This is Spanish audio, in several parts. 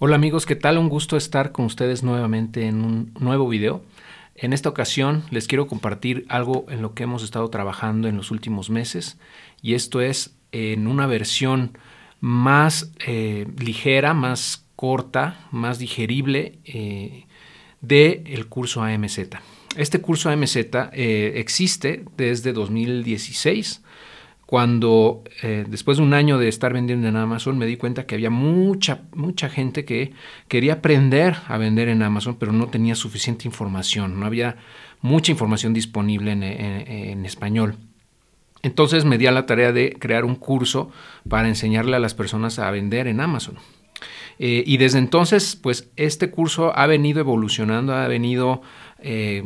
Hola amigos, ¿qué tal? Un gusto estar con ustedes nuevamente en un nuevo video. En esta ocasión les quiero compartir algo en lo que hemos estado trabajando en los últimos meses y esto es en una versión más eh, ligera, más corta, más digerible eh, del curso AMZ. Este curso AMZ eh, existe desde 2016 cuando eh, después de un año de estar vendiendo en Amazon me di cuenta que había mucha, mucha gente que quería aprender a vender en Amazon, pero no tenía suficiente información, no había mucha información disponible en, español. Entonces me di a la tarea de crear un curso para enseñarle a las personas a vender en Amazon. Eh, y desde entonces, pues este curso ha venido evolucionando, ha venido eh,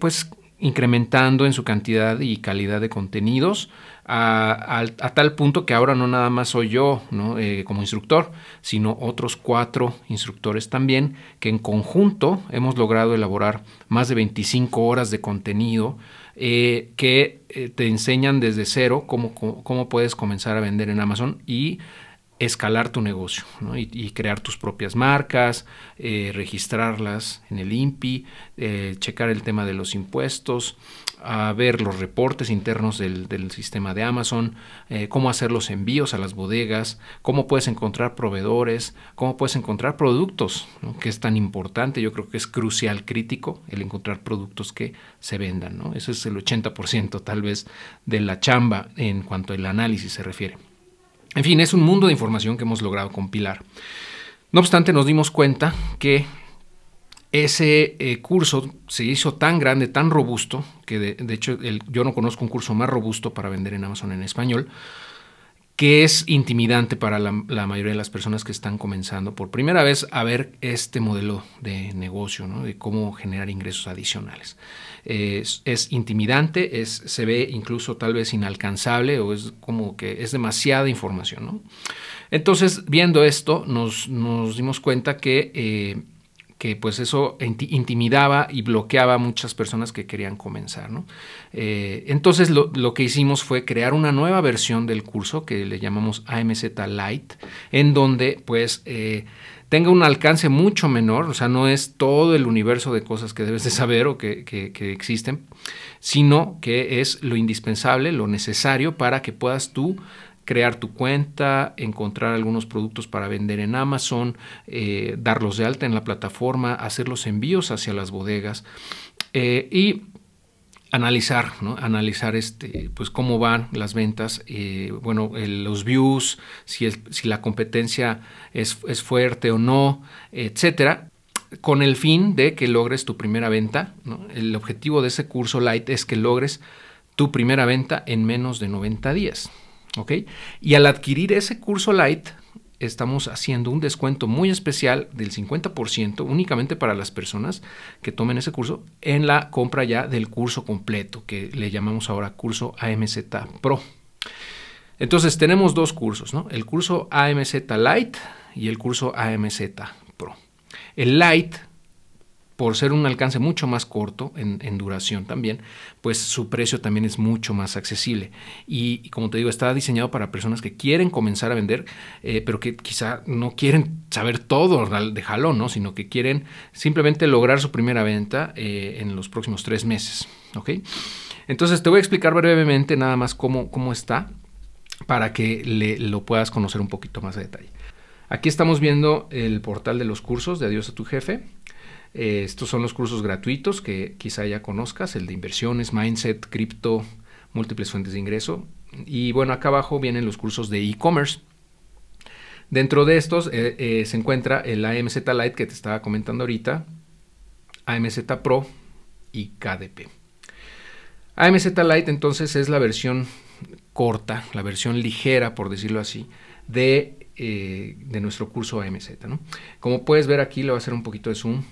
pues incrementando en su cantidad y calidad de contenidos a, tal punto que ahora no nada más soy yo eh, como instructor, sino otros cuatro instructores también, que en conjunto hemos logrado elaborar más de 25 horas de contenido eh, que eh, te enseñan desde cero cómo, cómo, puedes comenzar a vender en Amazon y escalar tu negocio y, crear tus propias marcas, registrarlas en el INPI, checar el tema de los impuestos, ver los reportes internos del, sistema de Amazon, eh, cómo hacer los envíos a las bodegas, cómo puedes encontrar proveedores, cómo puedes encontrar productos, que es tan importante, yo creo que es crucial, crítico, el encontrar productos que se vendan. ¿no? Eso es el 80% tal vez de la chamba en cuanto al análisis se refiere. En fin, es un mundo de información que hemos logrado compilar. No obstante, nos dimos cuenta que ese eh, curso se hizo tan grande, tan robusto, que de, hecho yo no conozco un curso más robusto para vender en Amazon en español, que es intimidante para la, mayoría de las personas que están comenzando por primera vez a ver este modelo de negocio, de cómo generar ingresos adicionales. Es, intimidante, es, se ve incluso tal vez inalcanzable o es como que es demasiada información. Entonces, viendo esto, nos, dimos cuenta que... Eh, que pues eso intimidaba y bloqueaba a muchas personas que querían comenzar. Eh, entonces lo, que hicimos fue crear una nueva versión del curso que le llamamos AMZ Lite, en donde pues eh, tenga un alcance mucho menor, o sea, no es todo el universo de cosas que debes de saber o que existen, sino que es lo indispensable, lo necesario para que puedas tú crear tu cuenta, encontrar algunos productos para vender en Amazon, eh, darlos de alta en la plataforma, hacer los envíos hacia las bodegas eh, y analizar, analizar este, pues cómo van las ventas, eh, bueno, los views, si, si la competencia es, es, fuerte o no, etcétera, con el fin de que logres tu primera venta. El objetivo de ese curso Light es que logres tu primera venta en menos de 90 días. Y al adquirir ese curso Light, estamos haciendo un descuento muy especial del 50% únicamente para las personas que tomen ese curso en la compra ya del curso completo, que le llamamos ahora curso AMZ Pro. Entonces tenemos dos cursos, ¿no? El curso AMZ Light y el curso AMZ Pro. El Light por ser un alcance mucho más corto en, duración también, pues su precio también es mucho más accesible. Y, como te digo, está diseñado para personas que quieren comenzar a vender, eh, pero que quizá no quieren saber todo de jalón, ¿no? sino que quieren simplemente lograr su primera venta eh, en los próximos tres meses. ¿ok? Entonces te voy a explicar brevemente nada más cómo, cómo está para que le, lo puedas conocer un poquito más a detalle. Aquí estamos viendo el portal de los cursos de Adiós a tu jefe. Eh, estos son los cursos gratuitos que quizá ya conozcas, el de inversiones, mindset, cripto, múltiples fuentes de ingreso. Y bueno, acá abajo vienen los cursos de e-commerce. Dentro de estos eh, eh, se encuentra el AMZ Lite que te estaba comentando ahorita, AMZ Pro y KDP. AMZ Lite entonces es la versión corta, la versión ligera, por decirlo así, de, de nuestro curso AMZ. Como puedes ver aquí, le voy a hacer un poquito de zoom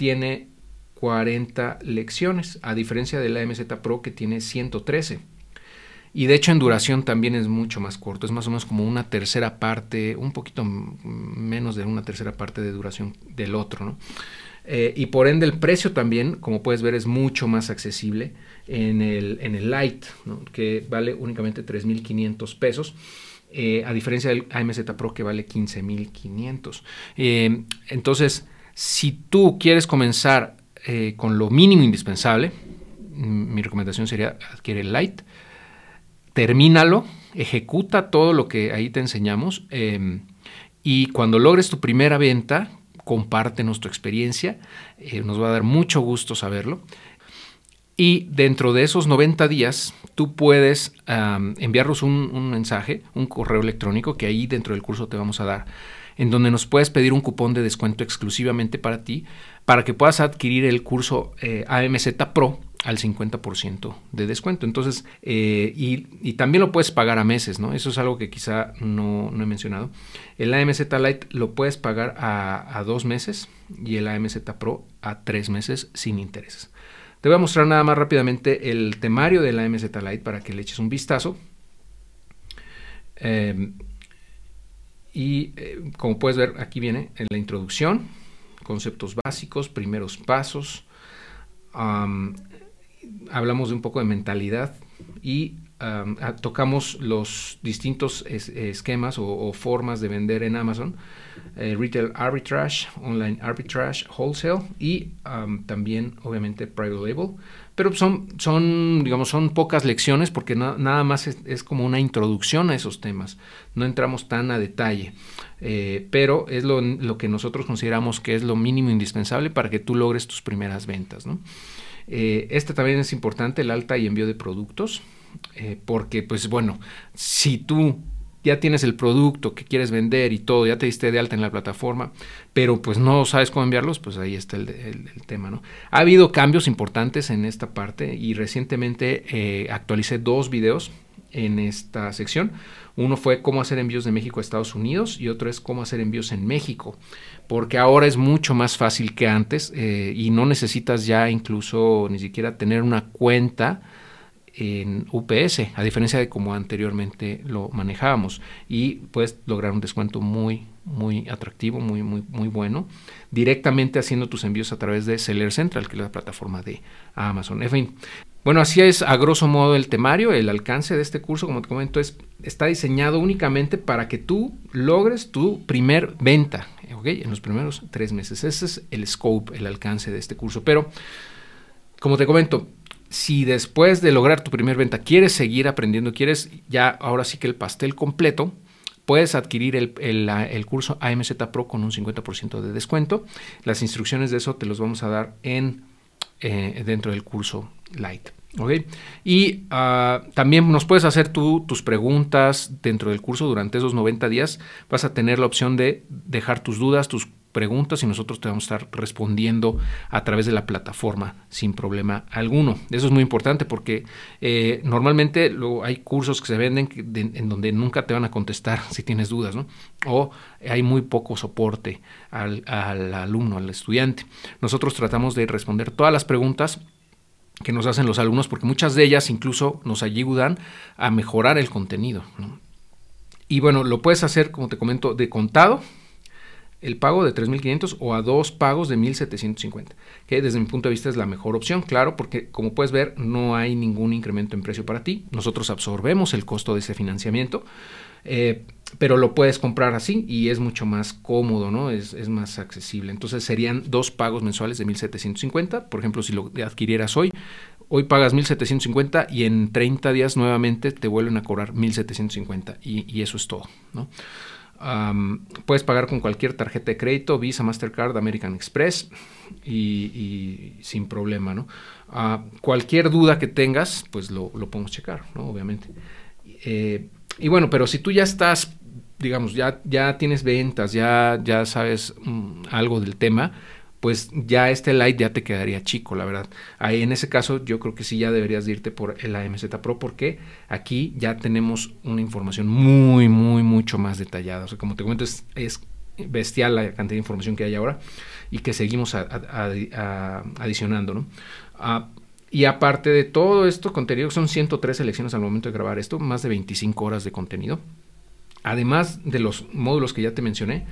tiene 40 lecciones, a diferencia de la MZ Pro que tiene 113. Y de hecho en duración también es mucho más corto, es más o menos como una tercera parte, un poquito menos de una tercera parte de duración del otro. Eh, y por ende el precio también, como puedes ver, es mucho más accesible en el, en el Lite, que vale únicamente 3.500 pesos eh, a diferencia del AMZ Pro que vale 15.500. Eh, entonces, si tú quieres comenzar eh, con lo mínimo indispensable, mi recomendación sería adquiere el Lite, termínalo, ejecuta todo lo que ahí te enseñamos em, y cuando logres tu primera venta, compártenos tu experiencia, nos va a dar mucho gusto saberlo. Y dentro de esos 90 días, tú puedes enviarnos un, mensaje, un correo electrónico que ahí dentro del curso te vamos a dar, en donde nos puedes pedir un cupón de descuento exclusivamente para ti, para que puedas adquirir el curso eh, AMZ Pro al 50% de descuento. Entonces, eh, y, también lo puedes pagar a meses, ¿no? Eso es algo que quizá no, he mencionado. El AMZ Lite lo puedes pagar a, dos meses y el AMZ Pro a tres meses sin intereses. Te voy a mostrar nada más rápidamente el temario de la MZ Lite para que le eches un vistazo. Eh, y eh, como puedes ver, aquí viene en la introducción, conceptos básicos, primeros pasos. hablamos de un poco de mentalidad y tocamos los distintos esquemas o, formas de vender en Amazon. Eh, retail arbitrage, online arbitrage, wholesale y también obviamente private label. Pero son, son, digamos, son pocas lecciones porque nada más es, como una introducción a esos temas. No entramos tan a detalle. Eh, pero es lo, que nosotros consideramos que es lo mínimo indispensable para que tú logres tus primeras ventas. Eh, este también es importante, el alta y envío de productos. porque, pues bueno, si tú ya tienes el producto que quieres vender y todo, ya te diste de alta en la plataforma, pero pues no sabes cómo enviarlos, pues ahí está el, tema, ¿no? Ha habido cambios importantes en esta parte y recientemente eh, actualicé dos videos en esta sección. Uno fue cómo hacer envíos de México a Estados Unidos y otro es cómo hacer envíos en México, porque ahora es mucho más fácil que antes eh, y no necesitas ya incluso ni siquiera tener una cuenta en UPS, a diferencia de como anteriormente lo manejábamos. Y puedes lograr un descuento muy, muy atractivo, muy, muy, muy bueno, directamente haciendo tus envíos a través de Seller Central, que es la plataforma de Amazon. En fin, bueno, así es a grosso modo el temario, el alcance de este curso, como te comento, es, está diseñado únicamente para que tú logres tu primer venta, En los primeros tres meses. Ese es el scope, el alcance de este curso. Pero, como te comento, si después de lograr tu primer venta quieres seguir aprendiendo, quieres ya ahora sí que el pastel completo, puedes adquirir el, curso AMZ Pro con un 50% de descuento. Las instrucciones de eso te los vamos a dar en, eh, dentro del curso Lite. Y ah, también nos puedes hacer tú tus preguntas dentro del curso durante esos 90 días. Vas a tener la opción de dejar tus dudas, tus preguntas y nosotros te vamos a estar respondiendo a través de la plataforma sin problema alguno. Eso es muy importante porque eh, normalmente hay cursos que se venden en donde nunca te van a contestar si tienes dudas. O hay muy poco soporte al alumno, al estudiante. Nosotros tratamos de responder todas las preguntas que nos hacen los alumnos porque muchas de ellas incluso nos ayudan a mejorar el contenido. Y bueno, lo puedes hacer, como te comento, de contado el pago de 3.500 o a dos pagos de 1.750, que desde mi punto de vista es la mejor opción, claro, porque como puedes ver no hay ningún incremento en precio para ti, nosotros absorbemos el costo de ese financiamiento, eh, pero lo puedes comprar así y es mucho más cómodo, ¿no? Es, más accesible. Entonces serían dos pagos mensuales de 1.750, por ejemplo, si lo adquirieras hoy, hoy pagas 1.750 y en 30 días nuevamente te vuelven a cobrar 1.750 y, y eso es todo, ¿no? Puedes pagar con cualquier tarjeta de crédito, Visa, Mastercard, American Express y, sin problema, ¿no? Ah, cualquier duda que tengas, pues lo, podemos checar, ¿no? Obviamente. Eh, y bueno, pero si tú ya estás, digamos, ya, ya tienes ventas, ya, ya sabes mm, algo del tema, pues ya este light ya te quedaría chico, la verdad. Ahí en ese caso yo creo que sí ya deberías irte por el AMZ Pro porque aquí ya tenemos una información muy, muy, mucho más detallada. O sea, como te comento, es, bestial la cantidad de información que hay ahora y que seguimos adicionando, ¿no? Ah, y aparte de todo esto, contenido, son 103 elecciones al momento de grabar esto, más de 25 horas de contenido. Además de los módulos que ya te mencioné,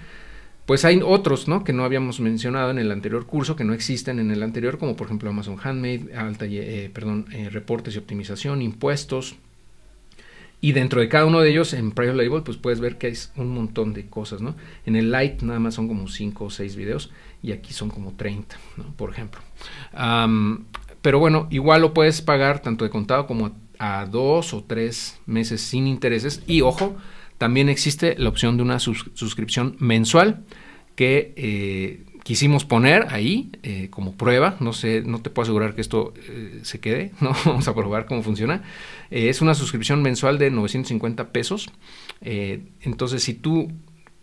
pues hay otros, ¿no? Que no habíamos mencionado en el anterior curso, que no existen en el anterior, como por ejemplo Amazon Handmade, alta, eh, perdón, eh, reportes y optimización, impuestos, Y dentro de cada uno de ellos, en Private Label, pues puedes ver que hay un montón de cosas, ¿no? En el Lite nada más son como 5 o 6 videos y aquí son como 30, ¿no? Por ejemplo. pero bueno, igual lo puedes pagar tanto de contado como a dos o tres meses sin intereses. Y ojo, también existe la opción de una suscripción mensual que eh, quisimos poner ahí eh, como prueba. No sé, no te puedo asegurar que esto eh, se quede, ¿no? Vamos a probar cómo funciona. es una suscripción mensual de 950 pesos. entonces, si tú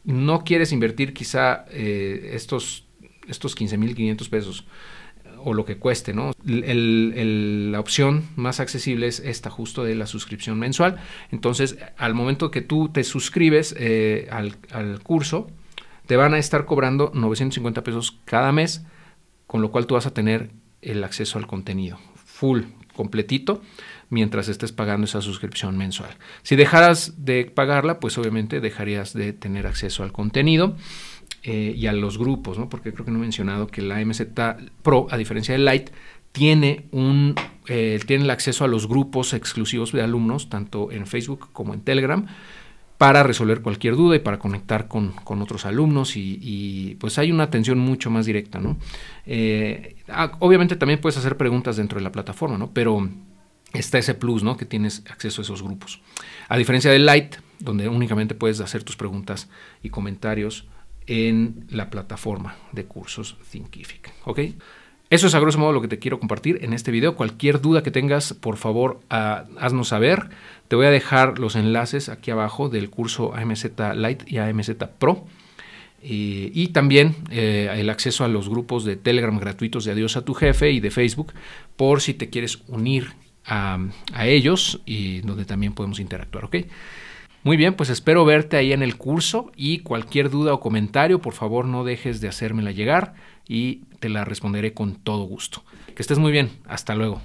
no quieres invertir quizá estos, estos 15.500 pesos o lo que cueste, ¿no? la opción más accesible es esta justo de la suscripción mensual. Entonces, al momento que tú te suscribes eh, al, curso, te van a estar cobrando 950 pesos cada mes, con lo cual tú vas a tener el acceso al contenido full, completito, mientras estés pagando esa suscripción mensual. Si dejaras de pagarla, pues obviamente dejarías de tener acceso al contenido. Eh, y a los grupos, ¿no? porque creo que no he mencionado que la MZ Pro, a diferencia del Lite, tiene, un, eh, tiene el acceso a los grupos exclusivos de alumnos, tanto en Facebook como en Telegram, para resolver cualquier duda y para conectar con, otros alumnos y, pues hay una atención mucho más directa, ¿no? Eh, ah, obviamente también puedes hacer preguntas dentro de la plataforma, ¿no? Pero está ese plus, ¿no? Que tienes acceso a esos grupos. A diferencia del Lite, donde únicamente puedes hacer tus preguntas y comentarios en la plataforma de cursos Thinkific. ¿Ok? Eso es a grosso modo lo que te quiero compartir en este video. Cualquier duda que tengas, por favor, ah, haznos saber. Te voy a dejar los enlaces aquí abajo del curso AMZ Lite y AMZ Pro. y también eh, el acceso a los grupos de Telegram gratuitos de Adiós a tu jefe y de Facebook por si te quieres unir a, a ellos y donde también podemos interactuar. ¿ok? Muy bien, pues espero verte ahí en el curso y cualquier duda o comentario, por favor no dejes de hacérmela llegar y te la responderé con todo gusto. Que estés muy bien, hasta luego.